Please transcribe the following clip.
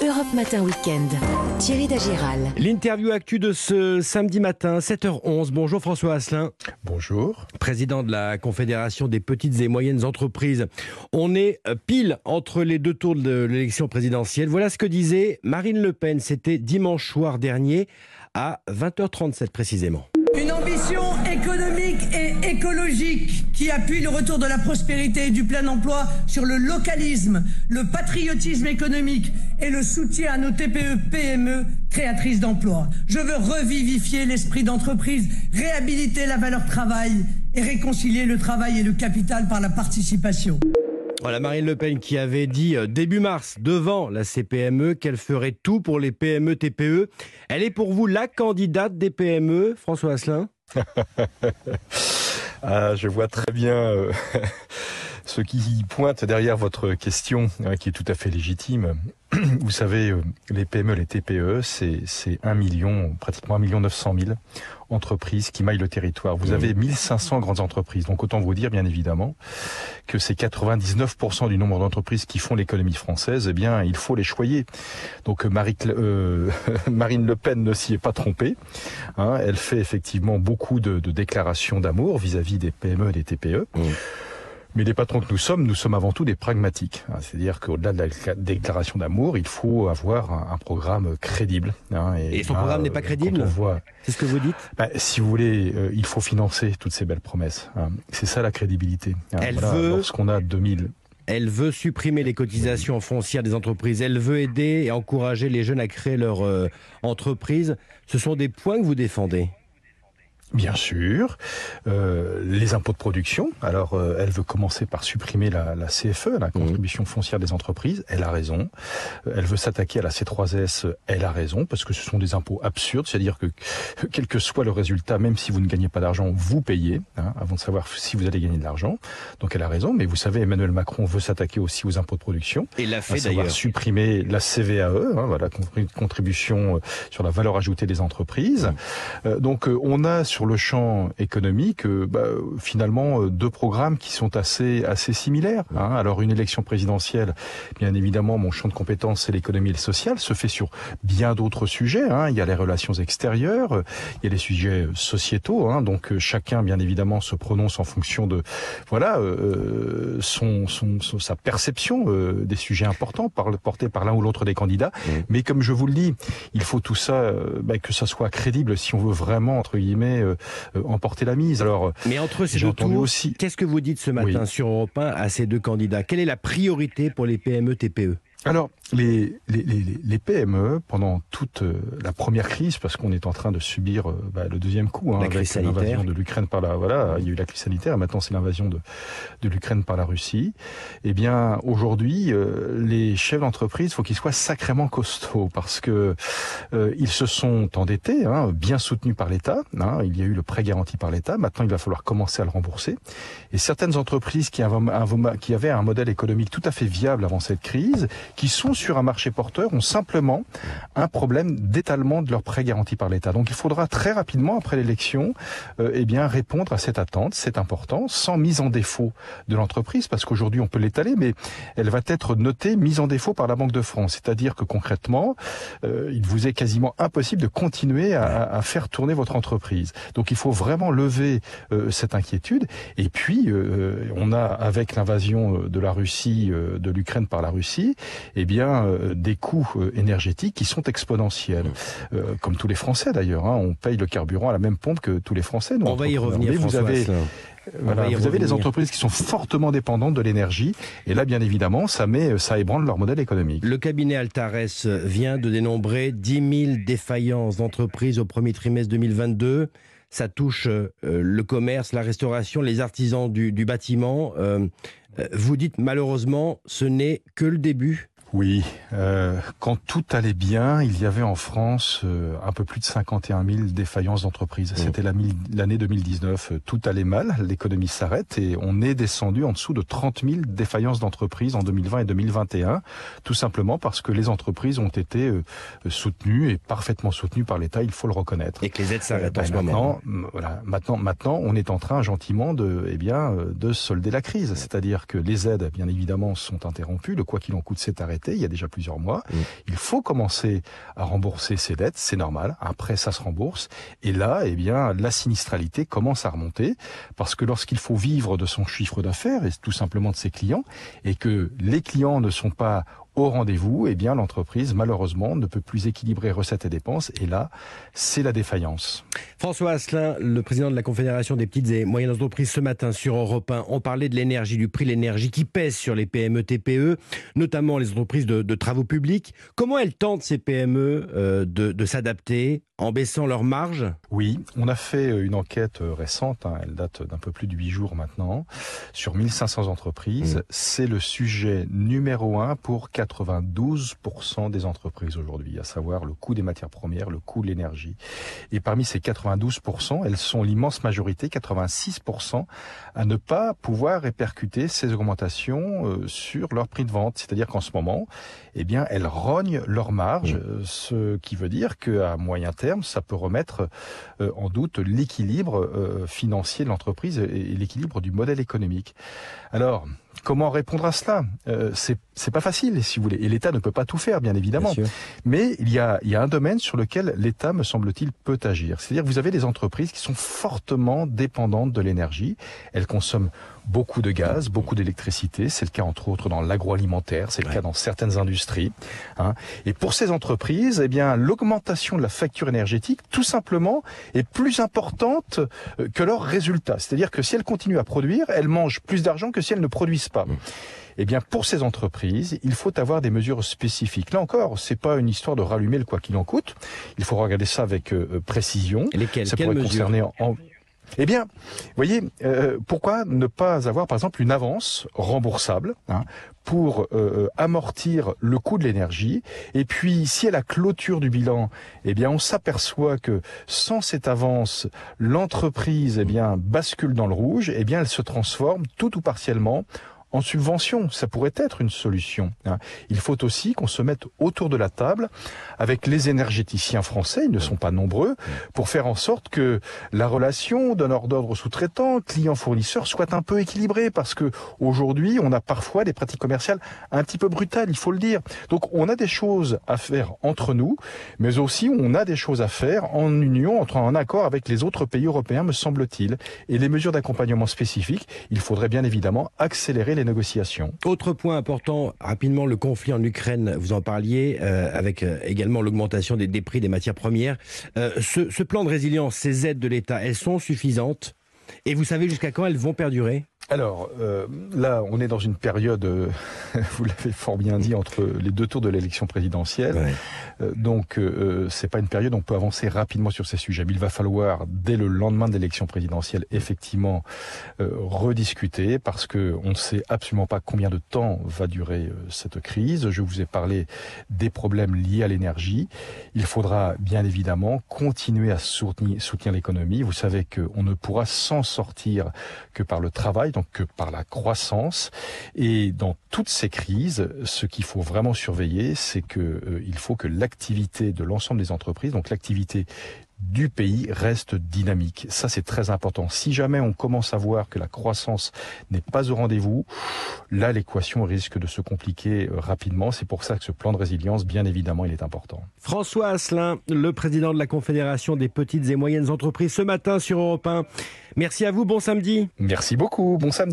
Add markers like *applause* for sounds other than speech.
Europe Matin Weekend. Thierry Dagiral. L'interview actu de ce samedi matin, 7h11. Bonjour François Asselin. Bonjour. Président de la Confédération des petites et moyennes entreprises. On est euh, pile entre les deux tours de l'élection présidentielle. Voilà ce que disait Marine Le Pen. C'était dimanche soir dernier à 20h37 précisément. Une ambition économique et écologique qui appuie le retour de la prospérité et du plein emploi sur le localisme, le patriotisme économique et le soutien à nos TPE-PME créatrices d'emplois. Je veux revivifier l'esprit d'entreprise, réhabiliter la valeur travail et réconcilier le travail et le capital par la participation. Voilà Marine Le Pen qui avait dit euh, début mars devant la CPME qu'elle ferait tout pour les PME TPE. Elle est pour vous la candidate des PME, François Asselin? Ah, Je vois très bien euh, *laughs* ce qui pointe derrière votre question, hein, qui est tout à fait légitime. *clears throat* Vous savez, euh, les PME, les TPE, c'est 1 million, pratiquement 1 million 900 000 entreprises qui maillent le territoire. Vous avez 1500 grandes entreprises. Donc autant vous dire, bien évidemment, que ces 99% du nombre d'entreprises qui font l'économie française, eh bien, il faut les choyer. Donc Marie, euh, *laughs* Marine Le Pen ne s'y est pas trompée. Hein. elle fait effectivement beaucoup de, déclarations d'amour vis-à-vis des PME et des TPE. Mais les patrons que nous sommes, nous sommes avant tout des pragmatiques. Hein. C'est-à-dire qu'au-delà de la déclaration d'amour, il faut avoir un, programme crédible. Hein. et, son programme n'est pas euh, crédible C'est ce que vous dites bah, Si vous voulez, euh, il faut financer toutes ces belles promesses. Hein. C'est ça la crédibilité. Elle veut... Lorsqu'on a 2000... Elle veut supprimer les cotisations foncières des entreprises. Elle veut aider et encourager les jeunes à créer leur euh, entreprise. Ce sont des points que vous défendez Bien sûr, euh, les impôts de production. Alors, euh, elle veut commencer par supprimer la, la CFE, la mmh. contribution foncière des entreprises. Elle a raison. Euh, elle veut s'attaquer à la C3S. Elle a raison parce que ce sont des impôts absurdes. C'est-à-dire que *laughs* quel que soit le résultat, même si vous ne gagnez pas d'argent, vous payez hein, avant de savoir si vous allez gagner de l'argent. Donc, elle a raison. Mais vous savez, Emmanuel Macron veut s'attaquer aussi aux impôts de production. Et l'a fait d'ailleurs. Supprimer la CVAE, hein, voilà, contribution sur la valeur ajoutée des entreprises. Mmh. donc, on a sur le champ économique, euh, bah, finalement, euh, deux programmes qui sont assez assez similaires. Hein. Alors, une élection présidentielle, bien évidemment, mon champ de compétences, c'est l'économie et le social, se fait sur bien d'autres sujets. Hein. Il y a les relations extérieures, il y a les sujets sociétaux. Hein. Donc, euh, chacun, bien évidemment, se prononce en fonction de voilà son, son, sa perception des sujets importants par, portés par l'un ou l'autre des candidats. Mmh. Mais comme je vous le dis, il faut tout ça, bah, que ça soit crédible si on veut vraiment entre guillemets euh, emporter la mise. Alors, mais entre ces deux tours, aussi... qu'est-ce que vous dites ce matin sur Europe 1 à ces deux candidats? Quelle est la priorité pour les PME TPE alors, les, les, les, PME, pendant toute euh, la première crise, parce qu'on est en train de subir euh, bah, le deuxième coup, hein, avec l'invasion de l'Ukraine par la... Voilà, il y a eu la crise sanitaire, maintenant c'est l'invasion de, de l'Ukraine par la Russie. Eh bien, aujourd'hui, euh, les chefs d'entreprise, faut qu'ils soient sacrément costauds, parce que ils se sont endettés, hein, bien soutenus par l'État. Hein, il y a eu le prêt garanti par l'État. Maintenant, il va falloir commencer à le rembourser. Et certaines entreprises qui avaient un, qui avaient un modèle économique tout à fait viable avant cette crise, qui sont sur un marché porteur ont simplement un problème d'étalement de leurs prêts garantis par l'État. Donc il faudra très rapidement, après l'élection, euh, eh bien répondre à cette attente, c'est important, sans mise en défaut de l'entreprise, parce qu'aujourd'hui on peut l'étaler, mais elle va être notée mise en défaut par la Banque de France. C'est-à-dire que concrètement, euh, il vous est quasiment impossible de continuer à, à, faire tourner votre entreprise. Donc il faut vraiment lever euh, cette inquiétude. Et puis euh, on a, avec l'invasion de la Russie, de l'Ukraine par la Russie, eh bien euh, des coûts euh, énergétiques qui sont exponentiels, euh, comme tous les Français d'ailleurs. Hein. on paye le carburant à la même pompe que tous les Français. on va y revenir. vous avez vous avez des entreprises qui sont fortement dépendantes de l'énergie, et là, bien évidemment, ça met, ça ébranle leur modèle économique. Le cabinet Altares vient de dénombrer 10 000 défaillances d'entreprises au premier trimestre 2022. Ça touche le commerce, la restauration, les artisans du, bâtiment. Vous dites malheureusement, ce n'est que le début oui, euh, quand tout allait bien, il y avait en France euh, un peu plus de 51 000 défaillances d'entreprises. Mmh. C'était l'année 2019. Tout allait mal, l'économie s'arrête et on est descendu en dessous de 30 000 défaillances d'entreprises en 2020 et 2021, tout simplement parce que les entreprises ont été euh, soutenues et parfaitement soutenues par l'État, il faut le reconnaître. Et que les aides s'arrêtent en ce moment. Voilà, maintenant, maintenant, on est en train gentiment de, eh bien, de solder la crise. C'est-à-dire que les aides, bien évidemment, sont interrompues. Le quoi qu'il en coûte s'est arrêté arrêté il y a déjà plusieurs mois. Il faut commencer à rembourser ses dettes, c'est normal. Après, ça se rembourse. Et là, eh bien, la sinistralité commence à remonter parce que lorsqu'il faut vivre de son chiffre d'affaires et tout simplement de ses clients et que les clients ne sont pas au rendez-vous, eh bien l'entreprise malheureusement ne peut plus équilibrer recettes et dépenses et là, c'est la défaillance. François Asselin, le président de la Confédération des petites et moyennes entreprises ce matin sur Europe 1, on parlait de l'énergie, du prix de l'énergie qui pèse sur les PME TPE, notamment les entreprises de, travaux publics. Comment elles tentent ces PME euh, de s'adapter? En baissant leurs marges Oui, on a fait une enquête récente, hein, elle date d'un peu plus de huit jours maintenant, sur 1500 entreprises. Mmh. C'est le sujet numéro un pour 92% des entreprises aujourd'hui, à savoir le coût des matières premières, le coût de l'énergie. Et parmi ces 92%, elles sont l'immense majorité, 86%, à ne pas pouvoir répercuter ces augmentations euh, sur leur prix de vente. C'est-à-dire qu'en ce moment, eh bien, elles rognent leur marge, euh, ce qui veut dire qu'à moyen terme, ça peut remettre euh, en doute l'équilibre euh, financier de l'entreprise et l'équilibre du modèle économique. Alors, comment répondre à cela? Euh, C'est pas facile, si vous voulez. Et l'État ne peut pas tout faire, bien évidemment. Bien. Mais il y, a, il y a un domaine sur lequel l'État, me semble-t-il, peut agir. C'est-à-dire que vous avez des entreprises qui sont fortement dépendantes de l'énergie. Elles consomment beaucoup de gaz, beaucoup d'électricité. C'est le cas, entre autres, dans l'agroalimentaire. C'est le Ouais. cas dans certaines industries. hein. Et pour ces entreprises, eh bien, l'augmentation de la facture énergétique, tout simplement, est plus importante euh, que leurs résultats. C'est-à-dire que si elles continuent à produire, elles mangent plus d'argent que si elles ne produisent pas. Eh bien, pour ces entreprises, il faut avoir des mesures spécifiques. Là encore, c'est pas une histoire de rallumer le quoi qu'il en coûte. Il faut regarder ça avec euh, euh, précision. Et lesquelles? Ça pourrait concerner en... Eh bien, vous voyez, euh, pourquoi ne pas avoir, par exemple, une avance remboursable hein, pour euh, amortir le coût de l'énergie? Et puis, si à la clôture du bilan, eh bien, on s'aperçoit que sans cette avance, l'entreprise, eh bien, bascule dans le rouge, eh bien, elle se transforme tout ou partiellement en subvention. Ça pourrait être une solution. hein. Il faut aussi qu'on se mette autour de la table avec les énergéticiens français, ils ne sont pas nombreux, pour faire en sorte que la relation donneur d'ordre sous-traitant, client-fournisseur soit un peu équilibrée parce que aujourd'hui, on a parfois des pratiques commerciales un petit peu brutales, il faut le dire. Donc on a des choses à faire entre nous, mais aussi on a des choses à faire en union, en accord avec les autres pays européens, me semble-t-il. Et les mesures d'accompagnement spécifiques, il faudrait bien évidemment accélérer négociations. Autre point important, rapidement, le conflit en Ukraine, vous en parliez, euh, avec euh, également l'augmentation des, prix des matières premières. Euh, ce plan de résilience, ces aides de l'État, elles sont suffisantes? Et vous savez jusqu'à quand elles vont perdurer? Alors euh, là, on est dans une période, euh, *laughs* vous l'avez fort bien dit, entre les deux tours de l'élection présidentielle. Euh, donc, euh, c'est pas une période où on peut avancer rapidement sur ces sujets. Mais il va falloir, dès le lendemain de l'élection présidentielle, effectivement euh, rediscuter parce que on ne sait absolument pas combien de temps va durer cette crise. Je vous ai parlé des problèmes liés à l'énergie. Il faudra bien évidemment continuer à soutenir, soutenir l'économie. Vous savez qu'on ne pourra s'en sortir que par le travail, donc que par la croissance. Et dans toutes ces crises, ce qu'il faut vraiment surveiller, c'est que euh, il faut que l'activité de l'ensemble des entreprises, donc l'activité du pays reste dynamique. Ça, c'est très important. Si jamais on commence à voir que la croissance n'est pas au rendez-vous, là, l'équation risque de se compliquer euh, rapidement. C'est pour ça que ce plan de résilience, bien évidemment, il est important. François Asselin, le président de la Confédération des petites et moyennes entreprises, ce matin sur Europe 1. Merci à vous, bon samedi. Merci beaucoup. Bon samedi.